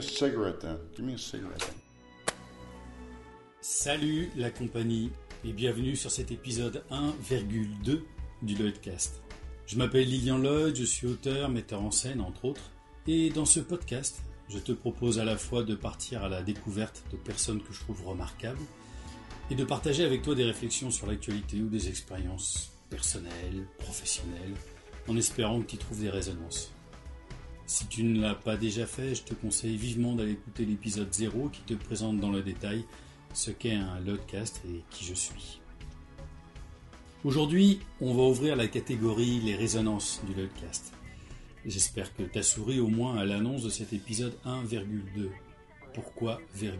then. Salut la compagnie et bienvenue sur cet épisode 1,2 du Lloydcast. Je m'appelle Lilian Lloyd, je suis auteur, metteur en scène entre autres, et dans ce podcast, je te propose à la fois de partir à la découverte de personnes que je trouve remarquables et de partager avec toi des réflexions sur l'actualité ou des expériences personnelles, professionnelles, en espérant que tu trouves des résonances. Si tu ne l'as pas déjà fait, je te conseille vivement d'aller écouter l'épisode 0 qui te présente dans le détail ce qu'est un Lodcast et qui je suis. Aujourd'hui, on va ouvrir la catégorie les résonances du Lodcast. J'espère que tu as souri au moins à l'annonce de cet épisode 1,2. Pourquoi 2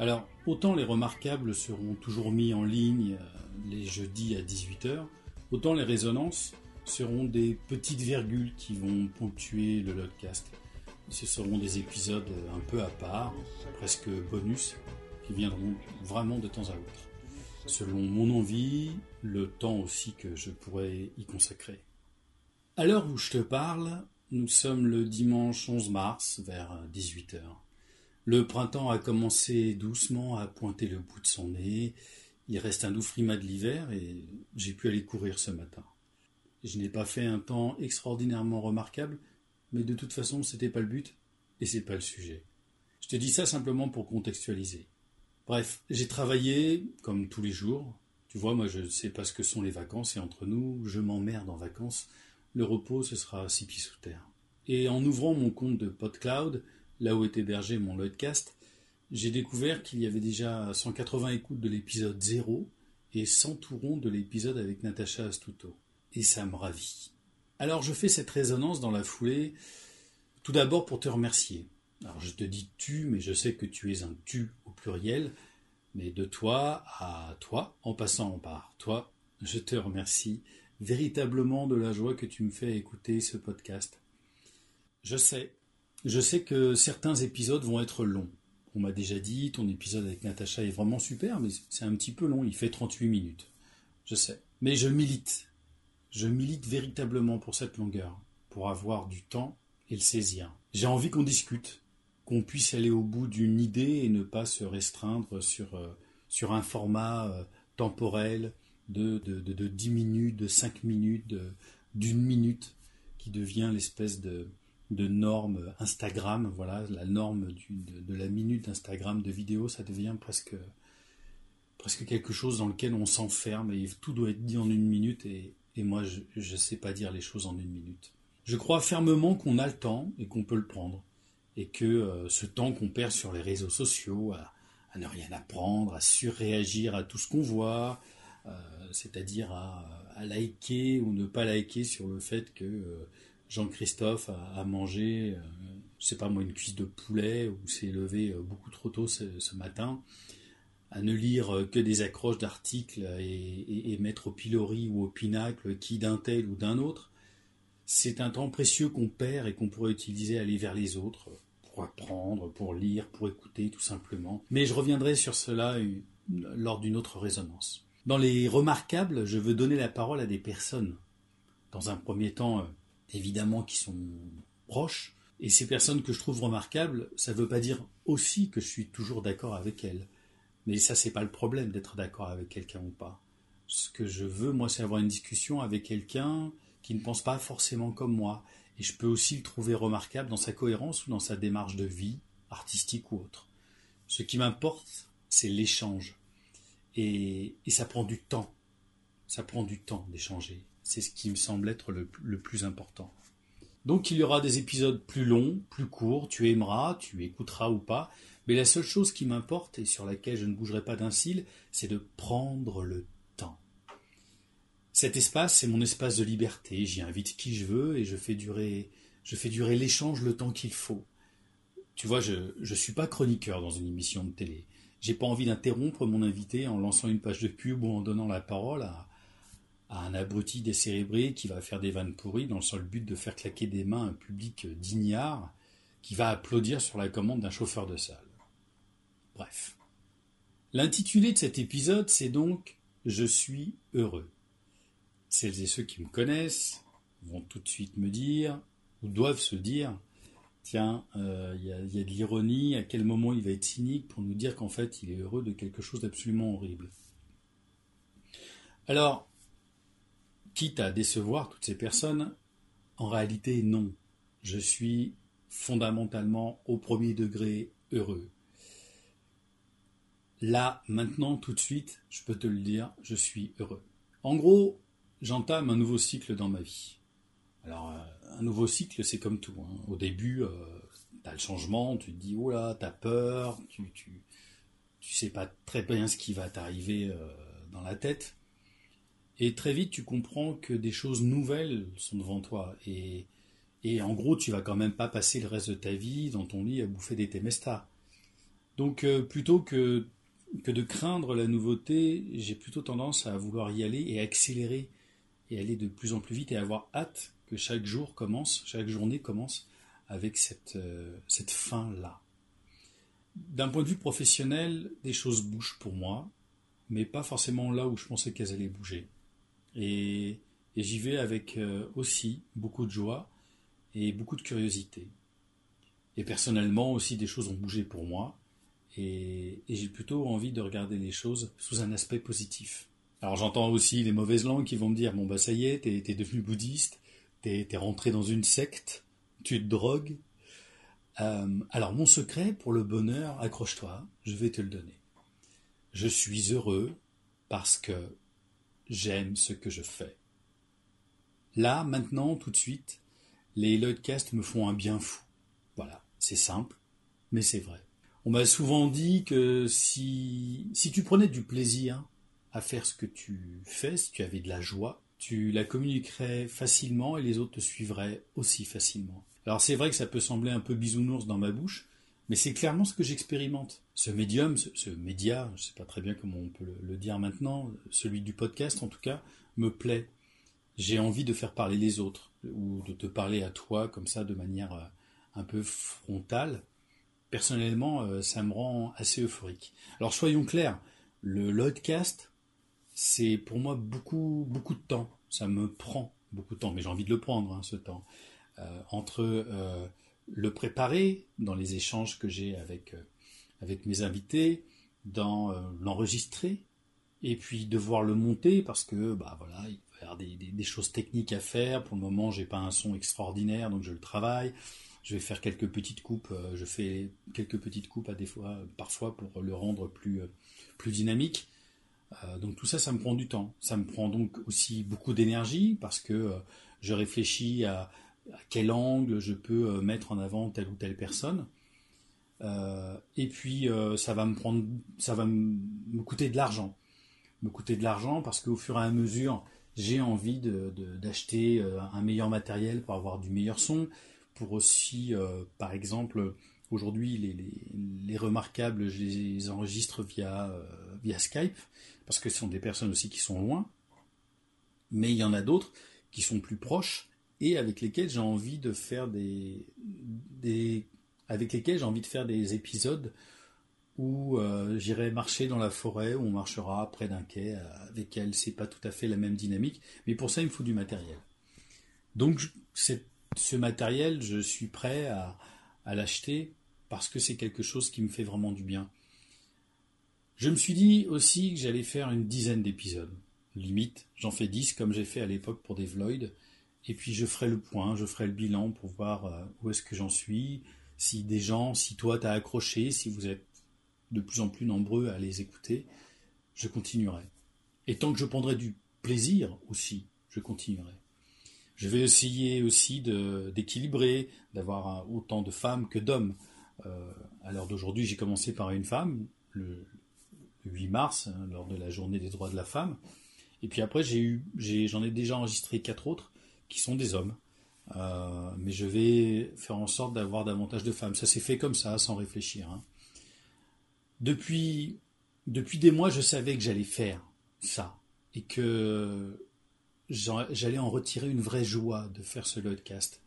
Alors, autant les remarquables seront toujours mis en ligne euh, les jeudis à 18h, autant les résonances seront des petites virgules qui vont ponctuer le podcast. Ce seront des épisodes un peu à part, presque bonus, qui viendront vraiment de temps à autre, selon mon envie, le temps aussi que je pourrais y consacrer. À l'heure où je te parle, nous sommes le dimanche 11 mars vers 18h. Le printemps a commencé doucement à pointer le bout de son nez, il reste un doux frimat de l'hiver et j'ai pu aller courir ce matin. Je n'ai pas fait un temps extraordinairement remarquable, mais de toute façon, c'était pas le but et c'est pas le sujet. Je te dis ça simplement pour contextualiser. Bref, j'ai travaillé comme tous les jours. Tu vois, moi je ne sais pas ce que sont les vacances et entre nous, je m'emmerde en vacances. Le repos, ce sera six pieds sous terre. Et en ouvrant mon compte de PodCloud, là où est hébergé mon Lloydcast, j'ai découvert qu'il y avait déjà 180 écoutes de l'épisode 0 et 100 tourons de l'épisode avec Natacha Astuto et ça me ravit. Alors je fais cette résonance dans la foulée, tout d'abord pour te remercier. Alors je te dis tu, mais je sais que tu es un tu au pluriel, mais de toi à toi, en passant par toi, je te remercie véritablement de la joie que tu me fais écouter ce podcast. Je sais, je sais que certains épisodes vont être longs. On m'a déjà dit, ton épisode avec Natacha est vraiment super, mais c'est un petit peu long, il fait 38 minutes. Je sais. Mais je milite je milite véritablement pour cette longueur, pour avoir du temps et le saisir. J'ai envie qu'on discute, qu'on puisse aller au bout d'une idée et ne pas se restreindre sur, euh, sur un format euh, temporel de, de, de, 10 minutes, de 5 minutes, d'une minute, qui devient l'espèce de, de norme Instagram, voilà, la norme de, la minute d'Instagram de vidéo, ça devient presque, presque quelque chose dans lequel on s'enferme et tout doit être dit en une minute et, et moi je ne sais pas dire les choses en une minute. Je crois fermement qu'on a le temps et qu'on peut le prendre, et que euh, ce temps qu'on perd sur les réseaux sociaux à, ne rien apprendre, à surréagir à tout ce qu'on voit, euh, c'est-à-dire à, liker ou ne pas liker sur le fait que euh, Jean-Christophe a, mangé, je sais pas moi, une cuisse de poulet ou s'est levé beaucoup trop tôt ce matin, à ne lire que des accroches d'articles et, mettre au pilori ou au pinacle qui d'un tel ou d'un autre, c'est un temps précieux qu'on perd et qu'on pourrait utiliser à aller vers les autres, pour apprendre, pour lire, pour écouter tout simplement. Mais je reviendrai sur cela lors d'une autre résonance. Dans les remarquables, je veux donner la parole à des personnes, dans un premier temps euh, évidemment qui sont proches, et ces personnes que je trouve remarquables, ça ne veut pas dire aussi que je suis toujours d'accord avec elles. Mais ça, c'est pas le problème d'être d'accord avec quelqu'un ou pas. Ce que je veux, moi, c'est avoir une discussion avec quelqu'un qui ne pense pas forcément comme moi. Et je peux aussi le trouver remarquable dans sa cohérence ou dans sa démarche de vie, artistique ou autre. Ce qui m'importe, c'est l'échange. Et, ça prend du temps. Ça prend du temps d'échanger. C'est ce qui me semble être le, le plus important. Donc il y aura des épisodes plus longs, plus courts, tu aimeras, tu écouteras ou pas, mais la seule chose qui m'importe et sur laquelle je ne bougerai pas d'un cil, c'est de prendre le temps. Cet espace, c'est mon espace de liberté. J'y invite qui je veux et je fais durer, l'échange le temps qu'il faut. Tu vois, je ne suis pas chroniqueur dans une émission de télé. J'ai pas envie d'interrompre mon invité en lançant une page de pub ou en donnant la parole à, à un abruti décérébré qui va faire des vannes pourries dans le seul but de faire claquer des mains un public d'ignards qui va applaudir sur la commande d'un chauffeur de salle. Bref. L'intitulé de cet épisode, c'est donc Je suis heureux. Celles et ceux qui me connaissent vont tout de suite me dire, ou doivent se dire, Tiens, euh, il y, a, y a de l'ironie, à quel moment il va être cynique pour nous dire qu'en fait il est heureux de quelque chose d'absolument horrible. Alors, quitte à décevoir toutes ces personnes, en réalité non. Je suis fondamentalement au premier degré heureux. Là, maintenant, tout de suite, je peux te le dire, je suis heureux. En gros, j'entame un nouveau cycle dans ma vie. Alors, euh, un nouveau cycle, c'est comme tout. hein. Au début, euh, tu as le changement, tu te dis, oh là, tu as peur, tu, tu, tu sais pas très bien ce qui va t'arriver euh, dans la tête. Et très vite, tu comprends que des choses nouvelles sont devant toi. Et, et en gros, tu vas quand même pas passer le reste de ta vie dans ton lit à bouffer des temestas. Donc, euh, plutôt que, que de craindre la nouveauté, j'ai plutôt tendance à vouloir y aller et accélérer et aller de plus en plus vite et avoir hâte que chaque jour commence, chaque journée commence avec cette, euh, cette fin-là. D'un point de vue professionnel, des choses bougent pour moi, mais pas forcément là où je pensais qu'elles allaient bouger. Et, et j'y vais avec euh, aussi beaucoup de joie et beaucoup de curiosité. Et personnellement aussi, des choses ont bougé pour moi, et, j'ai plutôt envie de regarder les choses sous un aspect positif. Alors j'entends aussi les mauvaises langues qui vont me dire bon bah ça y est, t'es es devenu bouddhiste, t'es es rentré dans une secte, tu te drogues. Euh, alors mon secret pour le bonheur, accroche-toi, je vais te le donner. Je suis heureux parce que j'aime ce que je fais. Là, maintenant, tout de suite, les Lloydcast me font un bien fou. Voilà, c'est simple, mais c'est vrai. On m'a souvent dit que si, si tu prenais du plaisir à faire ce que tu fais, si tu avais de la joie, tu la communiquerais facilement et les autres te suivraient aussi facilement. Alors c'est vrai que ça peut sembler un peu bisounours dans ma bouche, mais c'est clairement ce que j'expérimente. Ce médium, ce, média, je ne sais pas très bien comment on peut le, le, dire maintenant, celui du podcast en tout cas, me plaît. J'ai envie de faire parler les autres, ou de te parler à toi comme ça de manière euh, un peu frontale. Personnellement, euh, ça me rend assez euphorique. Alors soyons clairs, le Lodcast, c'est pour moi beaucoup, beaucoup de temps. Ça me prend beaucoup de temps, mais j'ai envie de le prendre, hein, ce temps. Euh, entre euh, le préparer dans les échanges que j'ai avec, avec mes invités, dans l'enregistrer, et puis devoir le monter parce que bah voilà, il va y avoir des, choses techniques à faire. Pour le moment, j'ai pas un son extraordinaire, donc je le travaille. Je vais faire quelques petites coupes. Je fais quelques petites coupes à des fois, parfois pour le rendre plus, plus dynamique. Euh, donc tout ça, ça me prend du temps. Ça me prend donc aussi beaucoup d'énergie parce que euh, je réfléchis à, quel angle je peux euh, mettre en avant telle ou telle personne. et puis ça va me prendre, ça va me coûter de l'argent, me coûter de l'argent parce qu'au fur et à mesure, j'ai envie d'acheter un meilleur matériel pour avoir du meilleur son, pour aussi, par exemple, aujourd'hui les, les, les, remarquables, je les enregistre via, via Skype parce que ce sont des personnes aussi qui sont loin, mais il y en a d'autres qui sont plus proches et avec lesquels j'ai envie de faire des, des avec lesquels j'ai envie de faire des épisodes où euh, j'irai marcher dans la forêt, où on marchera près d'un quai, avec elle, c'est pas tout à fait la même dynamique, mais pour ça il me faut du matériel. Donc ce matériel, je suis prêt à, l'acheter parce que c'est quelque chose qui me fait vraiment du bien. Je me suis dit aussi que j'allais faire une dizaine d'épisodes. Limite, j'en fais dix comme j'ai fait à l'époque pour des Vloid. Et puis je ferai le point, je ferai le bilan pour voir euh, où est-ce que j'en suis, si des gens, si toi t'as accroché, si vous êtes de plus en plus nombreux à les écouter, je continuerai. Et tant que je prendrai du plaisir aussi, je continuerai. Je vais essayer aussi d'équilibrer, d'avoir autant de femmes que d'hommes. Euh, à l'heure d'aujourd'hui, j'ai commencé par une femme. Le, le 8 mars, hein, lors de la journée des droits de la femme. Et puis après, j'en ai, déjà enregistré quatre autres qui sont des hommes. Euh, mais je vais faire en sorte d'avoir davantage de femmes. Ça s'est fait comme ça, sans réfléchir. Hein. Depuis, depuis des mois, je savais que j'allais faire ça et que j'allais en retirer une vraie joie de faire ce podcast.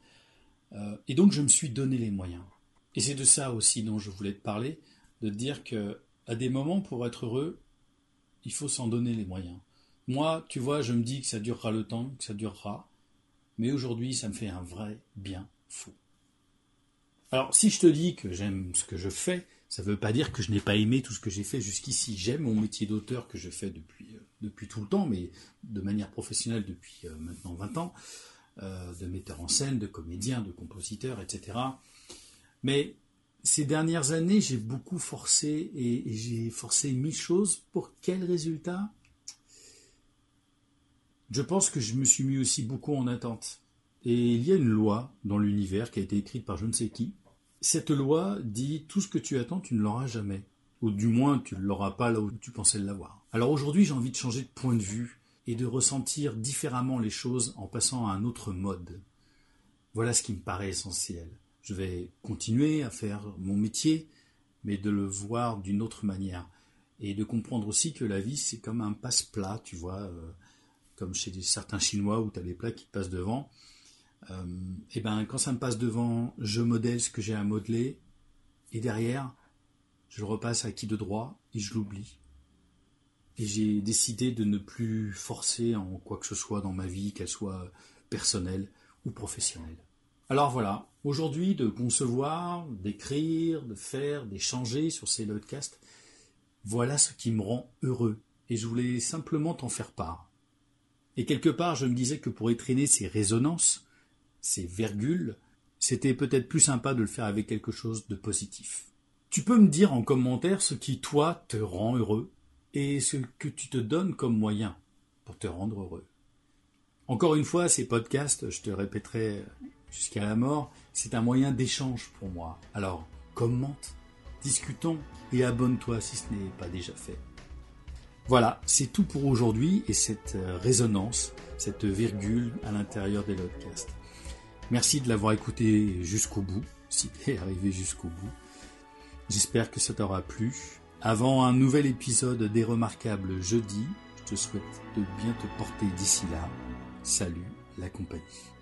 Euh, et donc, je me suis donné les moyens. Et c'est de ça aussi dont je voulais te parler, de dire que à des moments, pour être heureux, il faut s'en donner les moyens. Moi, tu vois, je me dis que ça durera le temps, que ça durera, mais aujourd'hui, ça me fait un vrai bien fou. Alors, si je te dis que j'aime ce que je fais, ça ne veut pas dire que je n'ai pas aimé tout ce que j'ai fait jusqu'ici. J'aime mon métier d'auteur que je fais depuis, depuis tout le temps, mais de manière professionnelle depuis euh, maintenant 20 ans, euh, de metteur en scène, de comédien, de compositeur, etc. Mais ces dernières années, j'ai beaucoup forcé et, et j'ai forcé mille choses. Pour quel résultat? Je pense que je me suis mis aussi beaucoup en attente. Et il y a une loi dans l'univers qui a été écrite par je ne sais qui, cette loi dit tout ce que tu attends, tu ne l'auras jamais. Ou du moins, tu ne l'auras pas là où tu pensais l'avoir. Alors aujourd'hui, j'ai envie de changer de point de vue et de ressentir différemment les choses en passant à un autre mode. Voilà ce qui me paraît essentiel. Je vais continuer à faire mon métier, mais de le voir d'une autre manière. Et de comprendre aussi que la vie, c'est comme un passe-plat, tu vois, euh, comme chez certains Chinois où tu as des plats qui passent devant et euh, eh ben quand ça me passe devant, je modèle ce que j'ai à modeler, et derrière, je repasse à qui de droit et je l'oublie. Et j'ai décidé de ne plus forcer en quoi que ce soit dans ma vie, qu'elle soit personnelle ou professionnelle. Alors voilà, aujourd'hui de concevoir, d'écrire, de faire, d'échanger sur ces podcasts, voilà ce qui me rend heureux. Et je voulais simplement t'en faire part. Et quelque part, je me disais que pour étraîner ces résonances, ces virgules, c'était peut-être plus sympa de le faire avec quelque chose de positif. Tu peux me dire en commentaire ce qui, toi, te rend heureux et ce que tu te donnes comme moyen pour te rendre heureux. Encore une fois, ces podcasts, je te répéterai jusqu'à la mort, c'est un moyen d'échange pour moi. Alors, commente, discutons et abonne-toi si ce n'est pas déjà fait. Voilà, c'est tout pour aujourd'hui et cette résonance, cette virgule à l'intérieur des podcasts. Merci de l'avoir écouté jusqu'au bout, si tu es arrivé jusqu'au bout. J'espère que ça t'aura plu. Avant un nouvel épisode des Remarquables jeudi, je te souhaite de bien te porter d'ici là. Salut la compagnie.